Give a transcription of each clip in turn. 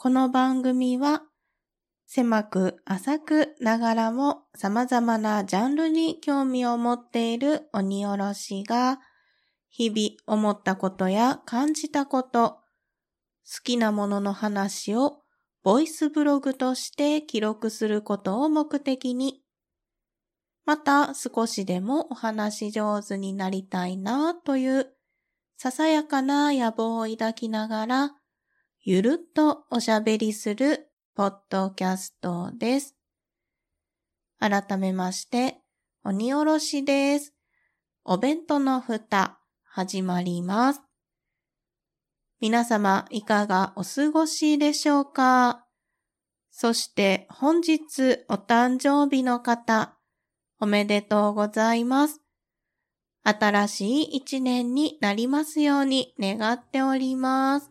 この番組は狭く浅くながらも様々なジャンルに興味を持っている鬼おろしが日々思ったことや感じたこと、好きなものの話をボイスブログとして記録することを目的に、また少しでもお話上手になりたいなというささやかな野望を抱きながら、ゆるっとおしゃべりするポッドキャストです。改めまして、鬼おろしです。お弁当の蓋。始まります。皆様いかがお過ごしでしょうか？そして本日お誕生日の方、おめでとうございます。新しい一年になりますように願っております。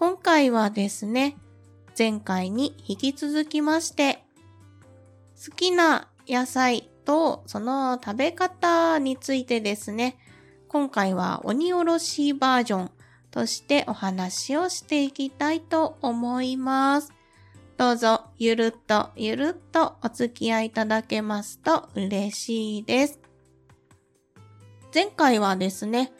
今回はですね、前回に引き続きまして、好きな野菜とその食べ方についてですね、今回は鬼おろしバージョンとしてお話をしていきたいと思います。どうぞゆるっとゆるっとお付き合いいただけますと嬉しいです。前回はですね、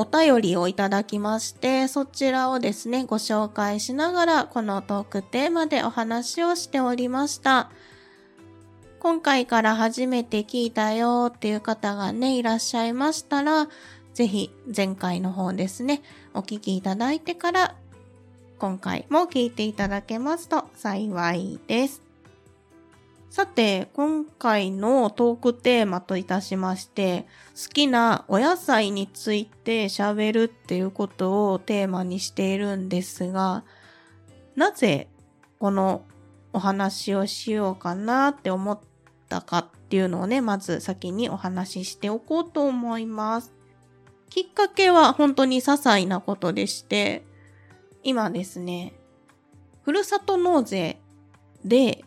お便りをいただきまして、そちらをですね、ご紹介しながら、このトークテーマでお話をしておりました。今回から初めて聞いたよっていう方がね、いらっしゃいましたら、ぜひ前回の方ですね、お聞きいただいてから、今回も聞いていただけますと幸いです。さて、今回のトークテーマといたしまして、好きなお野菜について喋るっていうことをテーマにしているんですが、なぜこのお話をしようかなって思ったかっていうのをね、まず先にお話ししておこうと思います。きっかけは本当に些細なことでして、今ですね、ふるさと納税で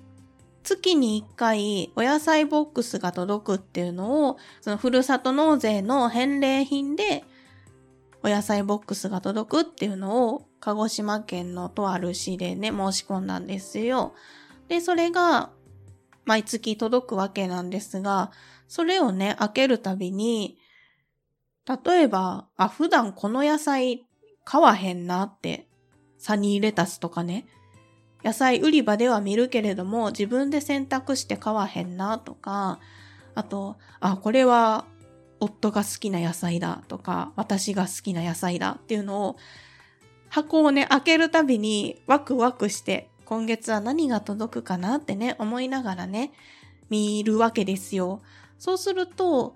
月に1回お野菜ボックスが届くっていうのを、そのふるさと納税の返礼品でお野菜ボックスが届くっていうのを鹿児島県のとある市でね、申し込んだんですよ。で、それが毎月届くわけなんですが、それをね、開けるたびに、例えば、あ、普段この野菜買わへんなって、サニーレタスとかね、野菜売り場では見るけれども、自分で選択して買わへんなとか、あと、あ、これは夫が好きな野菜だとか、私が好きな野菜だっていうのを、箱をね、開けるたびにワクワクして今月は何が届くかなってね、思いながらね、見るわけですよ。そうすると、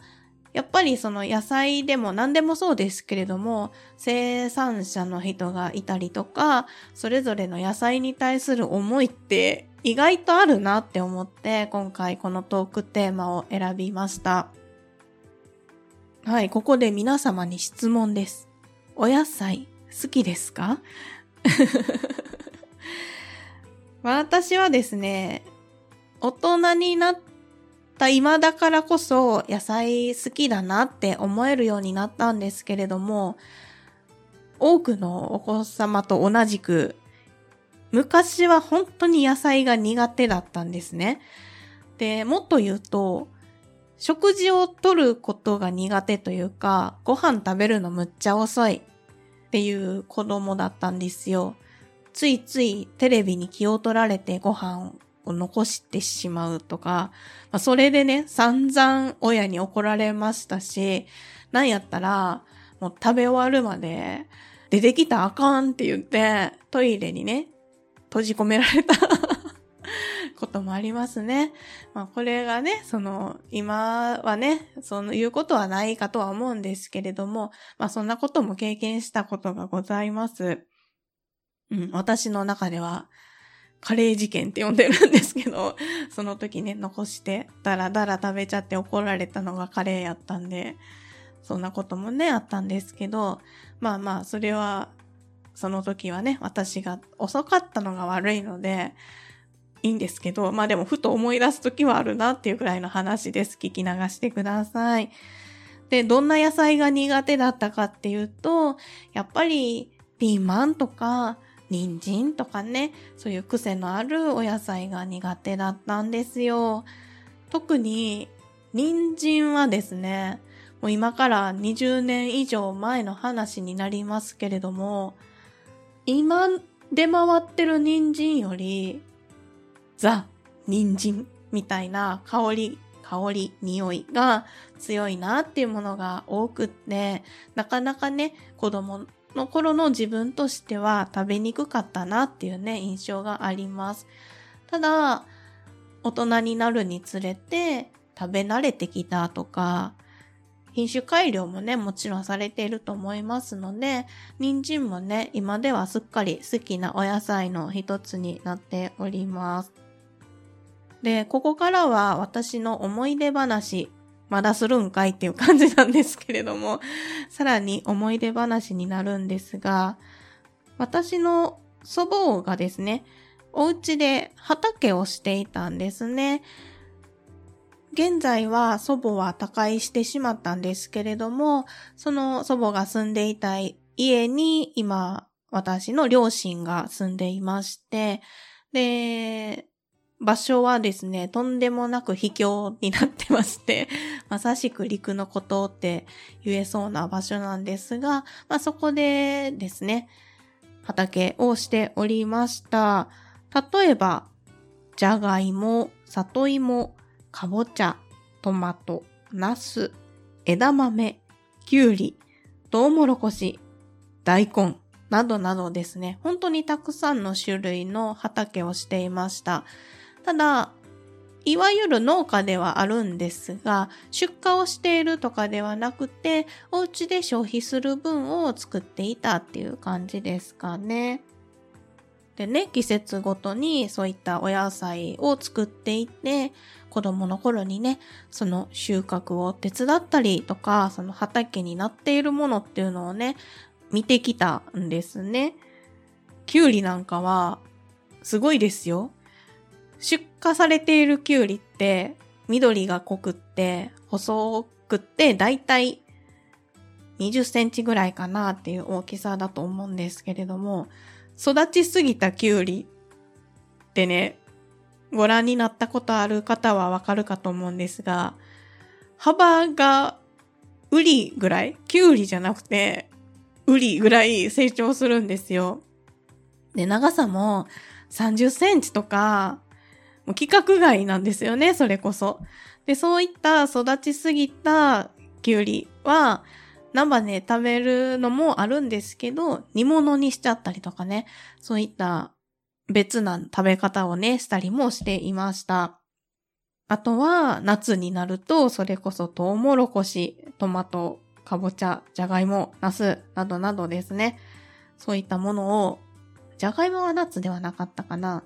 やっぱりその野菜でも何でもそうですけれども、生産者の人がいたりとか、それぞれの野菜に対する思いって意外とあるなって思って、今回このトークテーマを選びました。はい、ここで皆様に質問です。お野菜好きですか？私はですね、大人になった今だからこそ野菜好きだなって思えるようになったんですけれども、多くのお子様と同じく、昔は本当に野菜が苦手だったんですね。で、もっと言うと、食事をとることが苦手というか、ご飯食べるのむっちゃ遅いっていう子供だったんですよ。ついついテレビに気を取られてご飯を残してしまうとか、まあ、それでね、散々親に怒られましたし、なんやったら、もう食べ終わるまで、出てきたあかんって言って、トイレにね、閉じ込められた こともありますね。まあこれがね、その、今はね、その言うことはないかとは思うんですけれども、まあそんなことも経験したことがございます。うん、私の中では、カレー事件って呼んでるんですけど、その時ね、残して、だらだら食べちゃって怒られたのがカレーやったんで、そんなこともね、あったんですけど、まあまあ、それは、その時はね、私が遅かったのが悪いので、いいんですけど、まあでもふと思い出す時はあるなっていうくらいの話です。聞き流してください。で、どんな野菜が苦手だったかっていうと、やっぱりピーマンとか、人参とかね、そういう癖のあるお野菜が苦手だったんですよ。特に、人参はですね、もう今から20年以上前の話になりますけれども、今出回ってる人参より、ザ・人参みたいな香り、香り、匂いが強いなっていうものが多くって、なかなかね、子供の頃の自分としては食べにくかったなっていうね、印象があります。ただ、大人になるにつれて食べ慣れてきたとか、品種改良もね、もちろんされていると思いますので、人参もね、今ではすっかり好きなお野菜の一つになっております。で、ここからは私の思い出話、まだするんかいっていう感じなんですけれども、さらに思い出話になるんですが、私の祖母がですね、お家で畑をしていたんですね。現在は祖母は他界してしまったんですけれども、その祖母が住んでいた家に今、私の両親が住んでいまして、で、場所はですね、とんでもなく秘境になってまして、まさしく陸のことって言えそうな場所なんですが、まあ、そこでですね、畑をしておりました。例えば、じゃがいも、里芋、かぼちゃ、トマト、ナス、枝豆、きゅうり、トウモロコシ、大根、などなどですね、本当にたくさんの種類の畑をしていました。ただ、いわゆる農家ではあるんですが、出荷をしているとかではなくて、お家で消費する分を作っていたっていう感じですかね。でね、季節ごとにそういったお野菜を作っていて、子供の頃にね、その収穫を手伝ったりとか、その畑になっているものっていうのをね、見てきたんですね。きゅうりなんかは、すごいですよ。出荷されているきゅうりって、緑が濃くって、細くって、だいたい20センチぐらいかなっていう大きさだと思うんですけれども、育ちすぎたキュウリってね、ご覧になったことある方はわかるかと思うんですが、幅がウリぐらいキュウリじゃなくて、ウリぐらい成長するんですよ。で、長さも30センチとか、もう規格外なんですよね、それこそ。で、そういった育ちすぎたキュウリは、生で食べるのもあるんですけど、煮物にしちゃったりとかね、そういった別な食べ方をね、したりもしていました。あとは、夏になると、それこそトウモロコシ、トマト、かぼちゃ、じゃがいも、ナス、などなどですね。そういったものを、じゃがいもは夏ではなかったかな。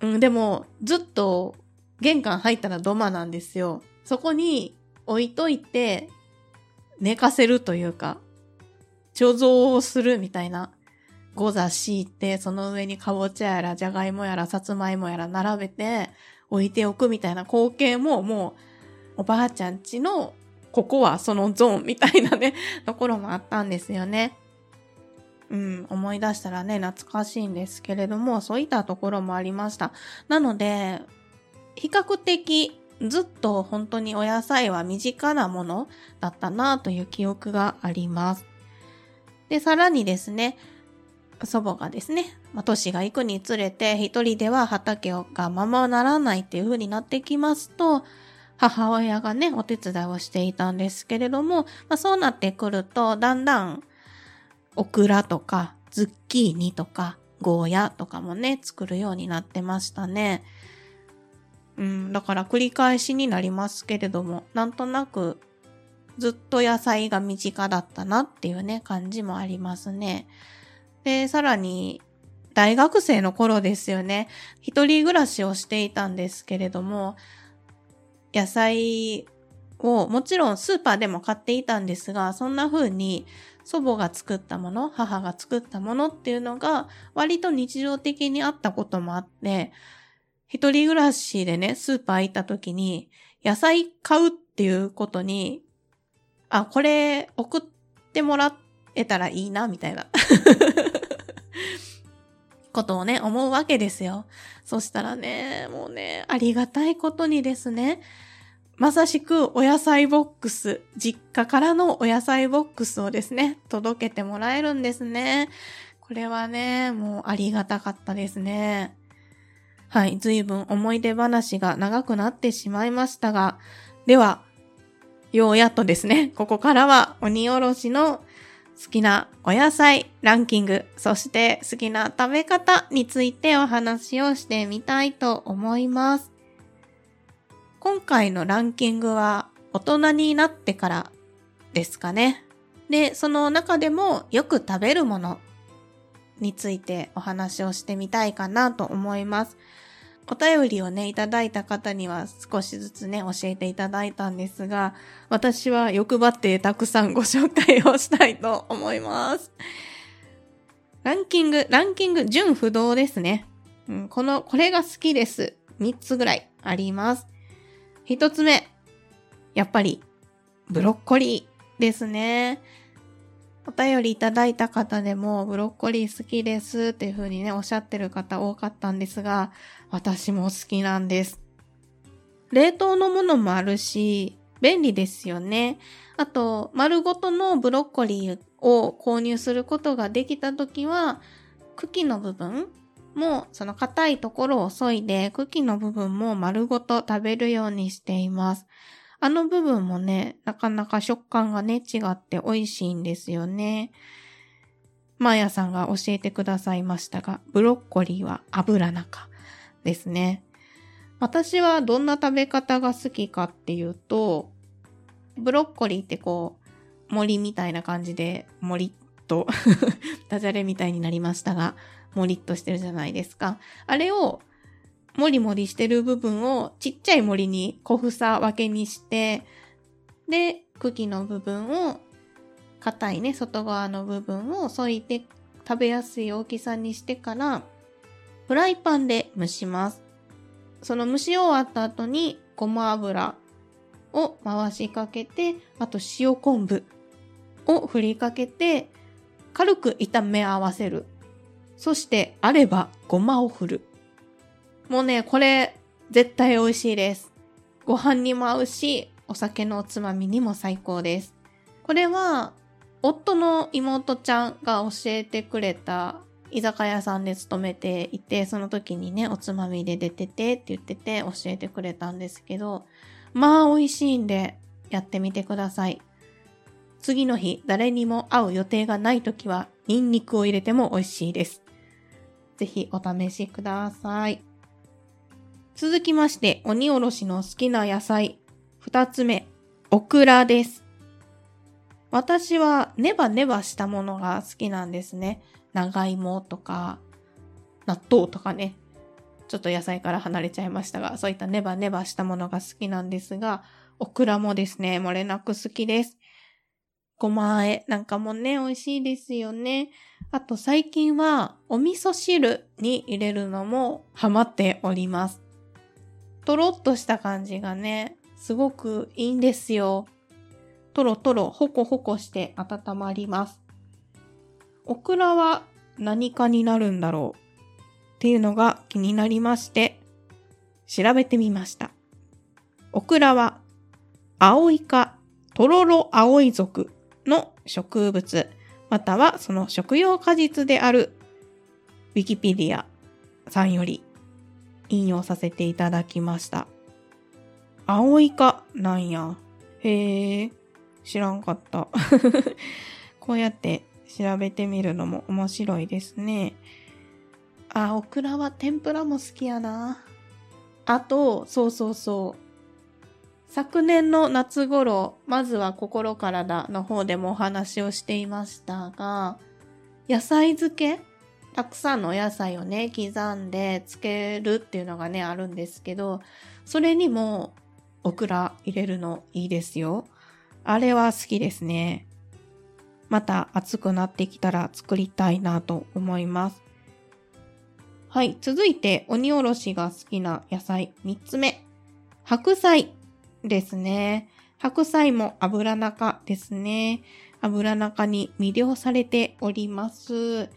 うん、でも、ずっと玄関入ったら土間なんですよ。そこに置いといて、寝かせるというか、貯蔵をするみたいな、ゴザ敷いて、その上にかぼちゃやら、じゃがいもやら、さつまいもやら並べて、置いておくみたいな光景ももう、おばあちゃんちの、ここはそのゾーンみたいなね、ところもあったんですよね。うん、思い出したらね、懐かしいんですけれども、そういったところもありました。なので、比較的ずっと本当にお野菜は身近なものだったなという記憶があります。で、さらにですね、祖母がですね、まあ、年が行くにつれて一人では畑がままならないっていう風になってきますと、母親がね、お手伝いをしていたんですけれども、まあ、そうなってくると、だんだん、オクラとか、ズッキーニとか、ゴーヤとかもね、作るようになってましたね。うん、だから繰り返しになりますけれども、なんとなくずっと野菜が身近だったなっていうね、感じもありますね。で、さらに、大学生の頃ですよね。一人暮らしをしていたんですけれども、野菜をもちろんスーパーでも買っていたんですが、そんな風に祖母が作ったもの、母が作ったものっていうのが割と日常的にあったこともあって、一人暮らしでね、スーパー行った時に、野菜買うっていうことに、あ、これ送ってもらっ得たらいいな、みたいな。ことをね、思うわけですよ。そしたらね、もうね、ありがたいことにですね、まさしくお野菜ボックス、実家からのお野菜ボックスをですね、届けてもらえるんですね。これはね、もうありがたかったですね。はい、随分思い出話が長くなってしまいましたが、では、ようやっとですね、ここからは鬼おろしの好きなお野菜ランキング、そして好きな食べ方についてお話をしてみたいと思います。今回のランキングは大人になってからですかね。で、その中でもよく食べるものについてお話をしてみたいかなと思います。お便りをね、いただいた方には少しずつね、教えていただいたんですが、私は欲張ってたくさんご紹介をしたいと思います。ランキング、ランキング、順不動ですね。うん、この、これが好きです。3つぐらいあります。1つ目、やっぱり、ブロッコリーですね。お便りいただいた方でもブロッコリー好きですっていう風にね、おっしゃってる方多かったんですが、私も好きなんです。冷凍のものもあるし、便利ですよね。あと、丸ごとのブロッコリーを購入することができたときは、茎の部分もう、その硬いところを削いで、茎の部分も丸ごと食べるようにしています。あの部分もね、なかなか食感がね、違って美味しいんですよね。マーヤさんが教えてくださいましたが、ブロッコリーは油中ですね。私はどんな食べ方が好きかっていうと、ブロッコリーってこう、森みたいな感じで、森っと ダジャレみたいになりましたが、森っとしてるじゃないですか。あれをもりもりしてる部分をちっちゃい森に小房分けにして、で、茎の部分を、硬いね、外側の部分を添いて食べやすい大きさにしてから、フライパンで蒸します。その蒸し終わった後にごま油を回しかけて、あと塩昆布を振りかけて、軽く炒め合わせる。そしてあればごまを振る。もうね、これ、絶対美味しいです。ご飯にも合うし、お酒のおつまみにも最高です。これは、夫の妹ちゃんが教えてくれた居酒屋さんで勤めていて、その時にね、おつまみで出ててって言ってて教えてくれたんですけど、まあ美味しいんでやってみてください。次の日、誰にも会う予定がない時は、ニンニクを入れても美味しいです。ぜひお試しください。続きまして、鬼おろしの好きな野菜。二つ目、オクラです。私はネバネバしたものが好きなんですね。長芋とか、納豆とかね。ちょっと野菜から離れちゃいましたが、そういったネバネバしたものが好きなんですが、オクラもですね、漏れなく好きです。ごまあえなんかもね、美味しいですよね。あと最近はお味噌汁に入れるのもハマっております。とろっとした感じがね、すごくいいんですよ。とろとろ、ほこほこして温まります。オクラは何かになるんだろうっていうのが気になりまして、調べてみました。オクラは、アオイ科トロロアオイ属の植物、またはその食用果実である、ウィキペディアさんより引用させていただきました。青イカなんや。へえ、知らんかった。こうやって調べてみるのも面白いですね。あ、オクラは天ぷらも好きやな。あと、そうそうそう。昨年の夏頃、まずは心からだの方でもお話をしていましたが、野菜漬けたくさんのお野菜をね、刻んで漬けるっていうのがね、あるんですけど、それにもオクラ入れるのいいですよ。あれは好きですね。また暑くなってきたら作りたいなと思います。はい。続いて、鬼おろしが好きな野菜3つ目。白菜ですね。白菜も油中ですね。油中に魅了されております。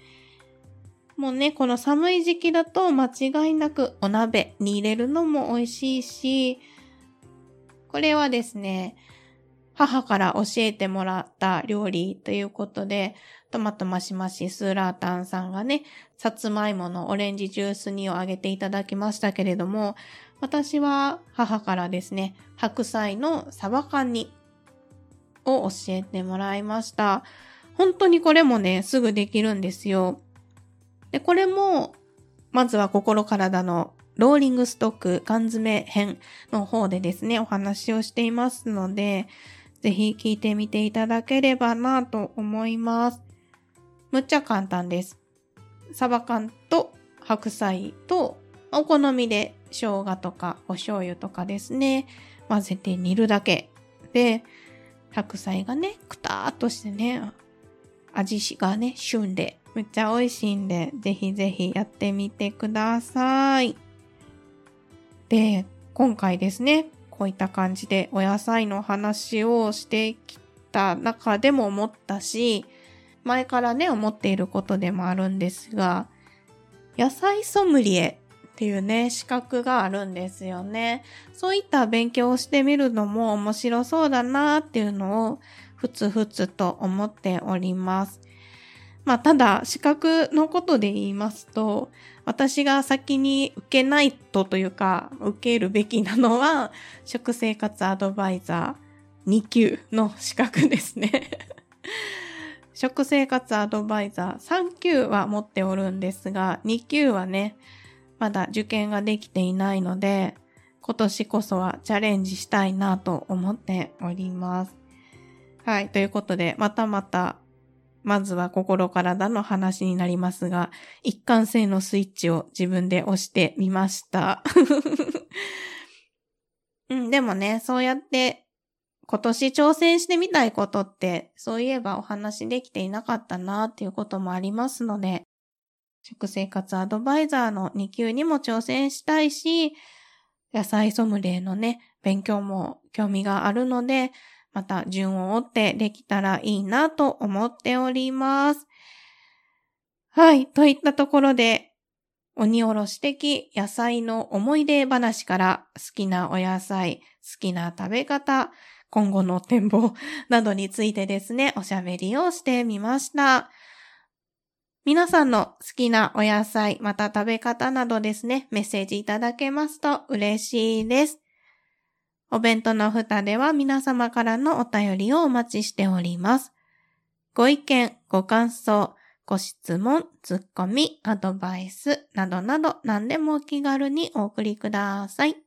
もうね、この寒い時期だと間違いなくお鍋に入れるのも美味しいし、これはですね、母から教えてもらった料理ということで、トマトマシマシスーラータンさんがね、さつまいものオレンジジュース煮をあげていただきましたけれども、私は母からですね、白菜のサバ缶煮を教えてもらいました。本当にこれもね、すぐできるんですよ。で、これも、まずは心体のローリングストック缶詰編の方でですね、お話をしていますので、ぜひ聞いてみていただければなと思います。むっちゃ簡単です。サバ缶と白菜とお好みで生姜とかお醤油とかですね、混ぜて煮るだけで、白菜がね、くたーっとしてね、味がね、旬で、めっちゃ美味しいんで、ぜひぜひやってみてください。で、今回ですね、こういった感じでお野菜の話をしてきた中でも思ったし、前からね、思っていることでもあるんですが、野菜ソムリエっていうね、資格があるんですよね。そういった勉強をしてみるのも面白そうだなっていうのをふつふつと思っております。まあ、ただ、資格のことで言いますと、私が先に受けないとというか、受けるべきなのは、食生活アドバイザー2級の資格ですね。食生活アドバイザー3級は持っておるんですが、2級はね、まだ受験ができていないので、今年こそはチャレンジしたいなと思っております。はい。ということで、またまた、まずは心体の話になりますが、一貫性のスイッチを自分で押してみました。うん、でもね、そうやって今年挑戦してみたいことって、そういえばお話できていなかったなっていうこともありますので、食生活アドバイザーの2級にも挑戦したいし、野菜ソムリエのね、勉強も興味があるので、また順を追ってできたらいいなと思っております。はい。といったところで、鬼おろし的野菜の思い出話から好きなお野菜、好きな食べ方、今後の展望などについてですね、おしゃべりをしてみました。皆さんの好きなお野菜、また食べ方などですね、メッセージいただけますと嬉しいです。お弁当の蓋では皆様からのお便りをお待ちしております。ご意見、ご感想、ご質問、ツッコミ、アドバイスなどなど何でもお気軽にお送りください。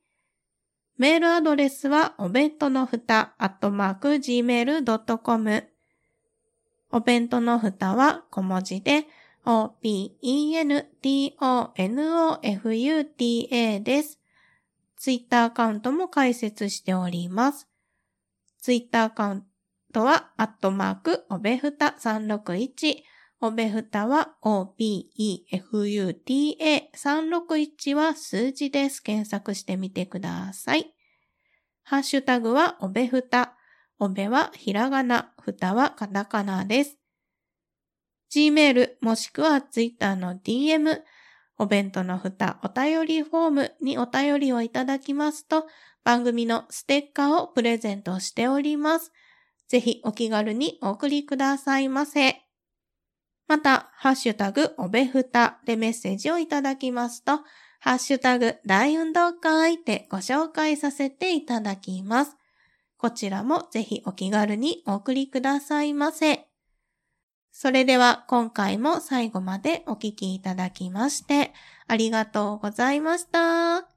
メールアドレスはお弁当のふた、アットマーク、gmail.com。お弁当のふたは小文字で、o-b-e-n-t-o-n-o-f-u-t-a です。ツイッターアカウントも開設しております。ツイッターアカウントは、アットマーク、おべふた361。おべふたは OBEFUTA361 は数字です。検索してみてください。ハッシュタグはおべふた。おべはひらがな、ふたはカタカナです。Gmail もしくは Twitter の DM、お弁当のふたお便りフォームにお便りをいただきますと、番組のステッカーをプレゼントしております。ぜひお気軽にお送りくださいませ。また、ハッシュタグおべふたでメッセージをいただきますと、ハッシュタグ大運動会でご紹介させていただきます。こちらもぜひお気軽にお送りくださいませ。それでは今回も最後までお聴きいただきましてありがとうございました。